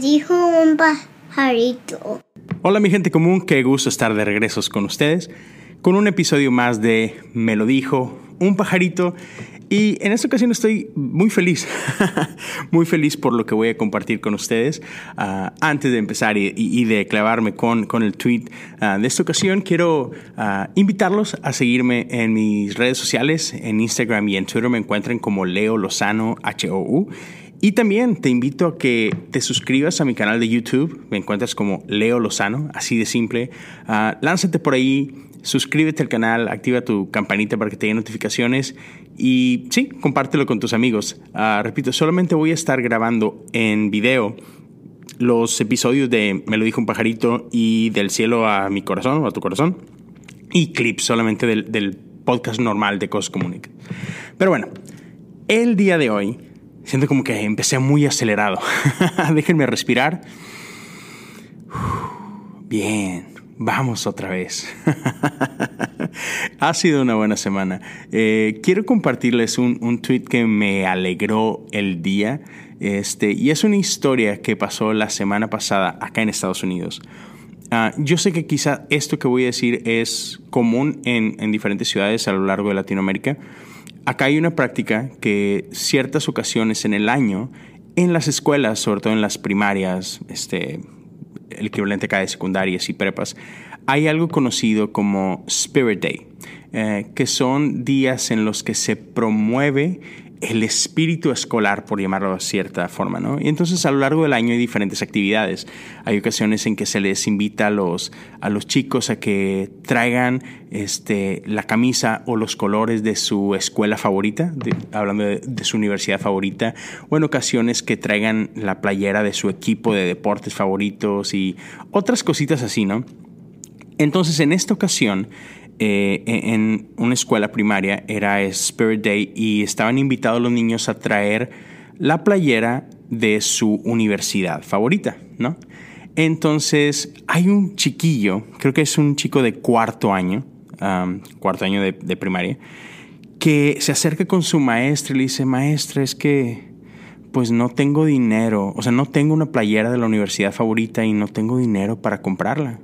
Dijo un pajarito. Hola mi gente común, qué gusto estar de regresos con ustedes con un episodio más de Me lo dijo un pajarito y en esta ocasión estoy muy feliz, muy feliz por lo que voy a compartir con ustedes. Ah, antes de empezar y, de clavarme con, con el tweet ah, de esta ocasión, quiero ah, invitarlos a seguirme en mis redes sociales, en Instagram y en Twitter me encuentran como Leo Lozano HOU. Y también te invito a que te suscribas a mi canal de YouTube. Me encuentras como Leo Lozano, así de simple. lánzate por ahí, suscríbete al canal, activa tu campanita para que te den notificaciones y sí, compártelo con tus amigos. Ah, repito, solamente voy a estar grabando en video los episodios de Me lo dijo un pajarito y del cielo a mi corazón o a tu corazón y clips solamente del, podcast normal de Cos Comunic. Pero bueno, el día de hoy siento como que empecé muy acelerado. Déjenme respirar. Bien, Vamos otra vez. ha sido una buena semana. Eh, quiero compartirles un, un, tweet que me alegró el día. Este, y es una historia que pasó la semana pasada acá en Estados Unidos. Ah, yo sé que quizá esto que voy a decir es común en, en diferentes ciudades a lo largo de Latinoamérica. Acá hay una práctica que ciertas ocasiones en el año, en las escuelas, sobre todo en las primarias, este, el equivalente acá de secundarias y prepas, hay algo conocido como Spirit Day, eh, que son días en los que se promueve el espíritu escolar, por llamarlo de cierta forma, ¿no? Y entonces a lo largo del año hay diferentes actividades. Hay ocasiones en que se les invita a los, a los chicos a que traigan este, la camisa o los colores de su escuela favorita, hablando de, de, su universidad favorita, o en ocasiones que traigan la playera de su equipo de deportes favoritos y otras cositas así, ¿no? Entonces en esta ocasión eh, en una escuela primaria, era Spirit Day, y estaban invitados los niños a traer la playera de su universidad favorita, ¿no? Entonces, hay un chiquillo, creo que es un chico de cuarto año, cuarto año de, de, primaria, que se acerca con su maestra y le dice, maestra, es que pues no tengo dinero, o sea, no tengo una playera de la universidad favorita y no tengo dinero para comprarla.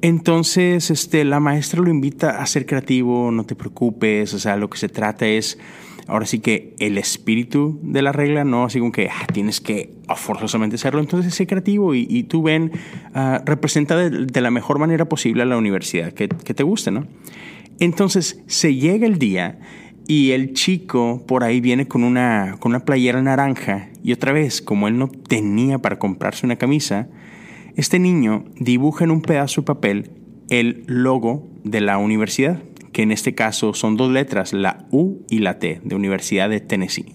Entonces, este, la maestra lo invita a ser creativo, no te preocupes, o sea, lo que se trata es, ahora sí que el espíritu de la regla, no así como que ah, tienes que forzosamente hacerlo, entonces sé creativo y, tú ven, uh, representa de, la mejor manera posible a la universidad que, que te guste, ¿no? Entonces, se llega el día y el chico por ahí viene con una, con una playera naranja y otra vez, como él no tenía para comprarse una camisa, este niño dibuja en un pedazo de papel el logo de la universidad, que en este caso son dos letras, la U y la T, de Universidad de Tennessee.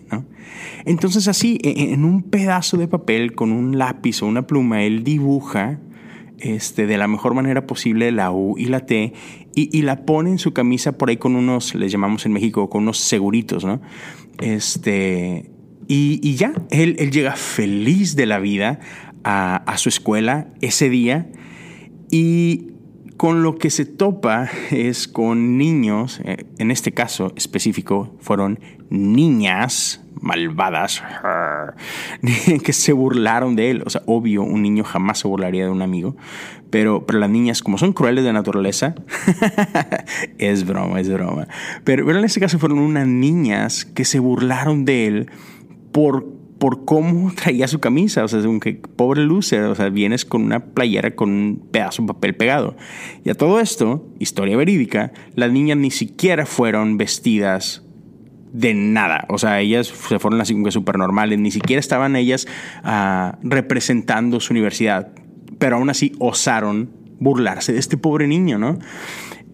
Entonces así, e, e, en un pedazo de papel, con un lápiz o una pluma, él dibuja este, de la mejor manera posible la U y la T y, la pone en su camisa por ahí con unos, les llamamos en México, con unos seguritos, ¿no? Este, y, ya, él, él, llega feliz de la vida a, su escuela ese día y con lo que se topa es con niños, eh, en este caso específico fueron niñas malvadas que se burlaron de él. O sea, obvio, un niño jamás se burlaría de un amigo, pero, pero las niñas, como son crueles de naturaleza, es broma, es broma. Pero, pero en este caso fueron unas niñas que se burlaron de él por por cómo traía su camisa. O sea, un que pobre loser. O sea, vienes con una playera con un pedazo de papel pegado. Y a todo esto, historia verídica, las niñas ni siquiera fueron vestidas de nada. O sea, ellas se fueron así como que súper normales. Ni siquiera estaban ellas uh, representando su universidad. Pero aún así osaron burlarse de este pobre niño, ¿no?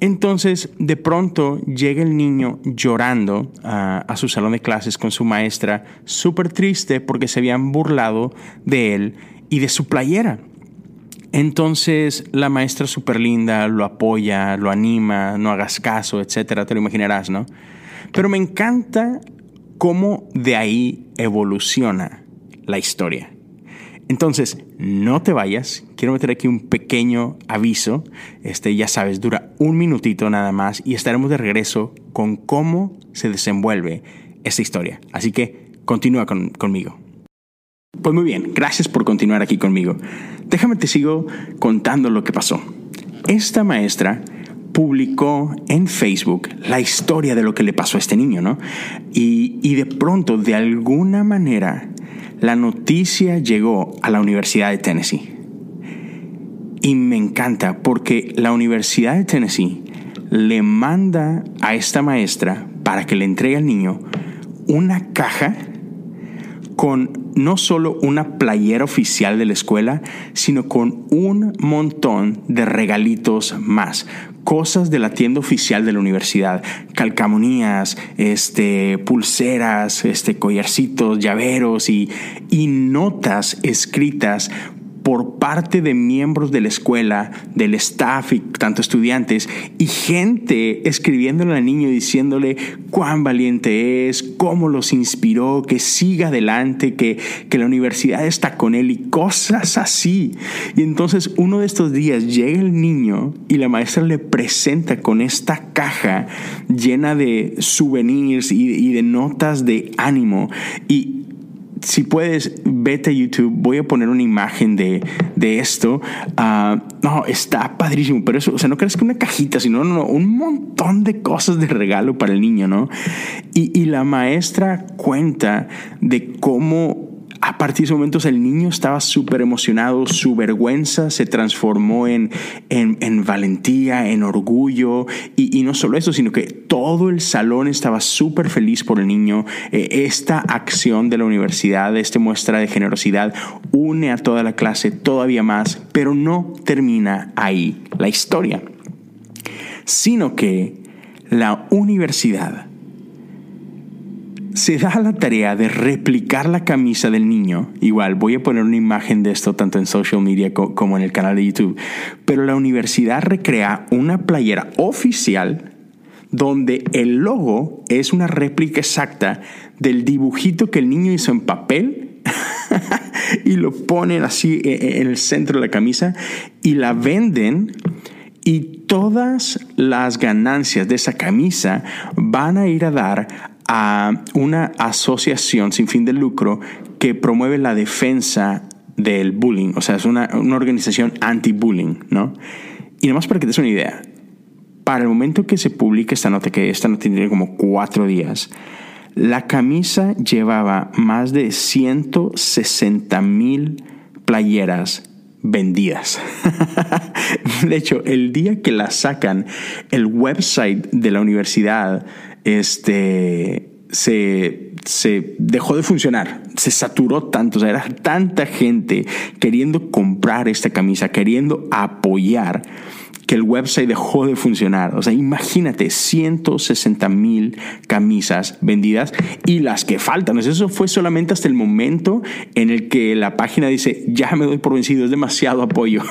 Entonces, de pronto llega el niño llorando a, su salón de clases con su maestra, súper triste porque se habían burlado de él y de su playera. Entonces, la maestra súper linda lo apoya, lo anima, no hagas caso, etcétera, te lo imaginarás, ¿no? Pero me encanta cómo de ahí evoluciona la historia. Entonces, no te vayas. Quiero meter aquí un pequeño aviso. Este, ya sabes, dura un minutito nada más y estaremos de regreso con cómo se desenvuelve esta historia. Así que continúa conmigo. Pues muy bien, gracias por continuar aquí conmigo. Déjame te sigo contando lo que pasó. Esta maestra publicó en Facebook la historia de lo que le pasó a este niño, ¿no? Y, y de pronto, de alguna manera, la noticia llegó a la Universidad de Tennessee. Y me encanta porque la Universidad de Tennessee le manda a esta maestra para que le entregue al niño una caja con no solo una playera oficial de la escuela, sino con un montón de regalitos más, cosas de la tienda oficial de la universidad, calcamonías, este, pulseras, este, collarcitos, llaveros y, y notas escritas por parte de miembros de la escuela, del staff y tanto estudiantes, y gente escribiéndole al niño diciéndole cuán valiente es, cómo los inspiró, que siga adelante, que, que la universidad está con él y cosas así. Y entonces uno de estos días llega el niño y la maestra le presenta con esta caja llena de souvenirs y, y de notas de ánimo. Y, si puedes, vete a YouTube. Voy a poner una imagen de, de esto. Ah, no, está padrísimo. Pero eso, o sea, no crees que una cajita, sino no, un montón de cosas de regalo para el niño, ¿no? Y, y la maestra cuenta de cómo a partir de ese momento el niño estaba súper emocionado, su vergüenza se transformó en, en, valentía, en orgullo, y, no solo eso, sino que todo el salón estaba súper feliz por el niño. Eh, esta acción de la universidad, esta muestra de generosidad, une a toda la clase todavía más, pero no termina ahí la historia, sino que la universidad se da la tarea de replicar la camisa del niño. Igual, voy a poner una imagen de esto tanto en social media como en el canal de YouTube. Pero la universidad recrea una playera oficial donde el logo es una réplica exacta del dibujito que el niño hizo en papel y lo ponen así e, e, en el centro de la camisa y la venden y todas las ganancias de esa camisa van a ir a dar a una asociación sin fin de lucro que promueve la defensa del bullying, o sea, es una, organización anti-bullying, ¿no? Y nomás para que te des una idea, para el momento que se publica esta nota, que esta nota tiene como cuatro días, la camisa llevaba más de 160 mil playeras vendidas. de hecho, el día que la sacan, el website de la universidad este, se, se, dejó de funcionar, se saturó tanto, o sea, era tanta gente queriendo comprar esta camisa, queriendo apoyar que el website dejó de funcionar. O sea, imagínate, 160 mil camisas vendidas y las que faltan. Eso fue solamente hasta el momento en el que la página dice, ya me doy por vencido, es demasiado apoyo.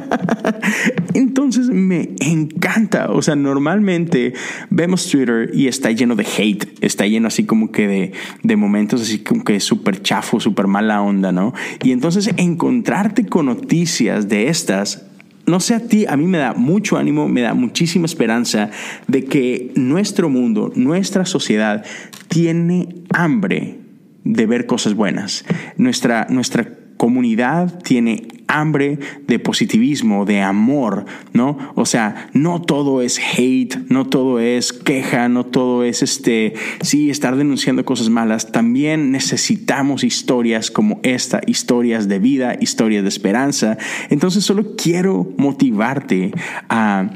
Entonces me encanta. O sea, normalmente vemos Twitter y está lleno de hate, está lleno así como que de, de momentos así como que súper chafo, súper mala onda, ¿no? Y entonces encontrarte con noticias de estas no sé a ti, a mí me da mucho ánimo, me da muchísima esperanza de que nuestro mundo, nuestra sociedad tiene hambre de ver cosas buenas. Nuestra, nuestra comunidad tiene hambre de positivismo, de amor, ¿no? O sea, no todo es hate, no todo es queja, no todo es este, sí, estar denunciando cosas malas. También necesitamos historias como esta, historias de vida, historias de esperanza. Entonces solo quiero motivarte a,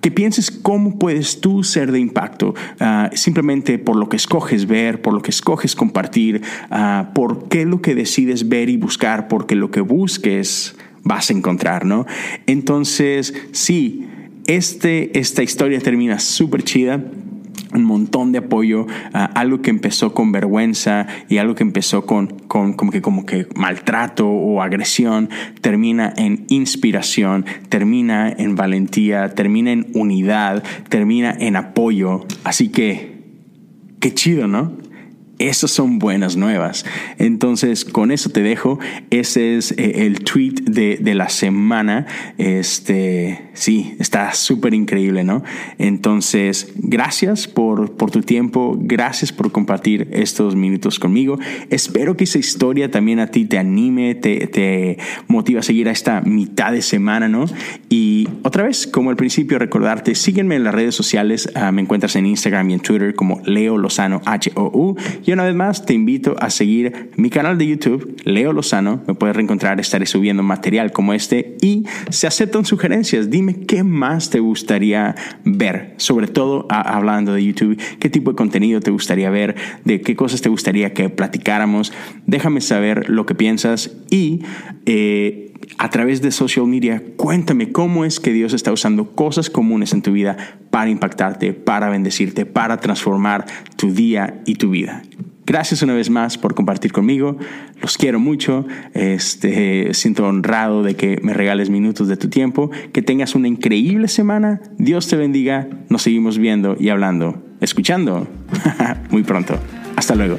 que pienses cómo puedes tú ser de impacto, ah, simplemente por lo que escoges ver, por lo que escoges compartir, uh, por qué lo que decides ver y buscar, porque lo que busques vas a encontrar, ¿no? Entonces, sí, este, esta historia termina súper chida un montón de apoyo, algo que empezó con vergüenza y algo que empezó con, con como, que, como que maltrato o agresión, termina en inspiración, termina en valentía, termina en unidad, termina en apoyo. Así que, qué chido, ¿no? Esas son buenas nuevas. Entonces, con eso te dejo. Ese es eh, el tweet de, la semana. Este, sí, está súper increíble, ¿no? Entonces, gracias por, por tu tiempo. Gracias por compartir estos minutos conmigo. Espero que esa historia también a ti te anime, te, te motive a seguir a esta mitad de semana, ¿no? Y otra vez, como al principio, recordarte, sígueme en las redes sociales. Ah, me encuentras en Instagram y en Twitter como Leo Lozano H-O-U. Y una vez más, te invito a seguir mi canal de YouTube, Leo Lozano. Me puedes reencontrar, estaré subiendo material como este y se aceptan sugerencias. Dime qué más te gustaría ver, sobre todo hablando de YouTube, qué tipo de contenido te gustaría ver, de qué cosas te gustaría que platicáramos. Déjame saber lo que piensas y... Eh, a través de social media, cuéntame cómo es que Dios está usando cosas comunes en tu vida para impactarte, para bendecirte, para transformar tu día y tu vida. Gracias una vez más por compartir conmigo. Los quiero mucho. Este, siento honrado de que me regales minutos de tu tiempo. Que tengas una increíble semana. Dios te bendiga. Nos seguimos viendo y hablando, escuchando muy pronto. Hasta luego.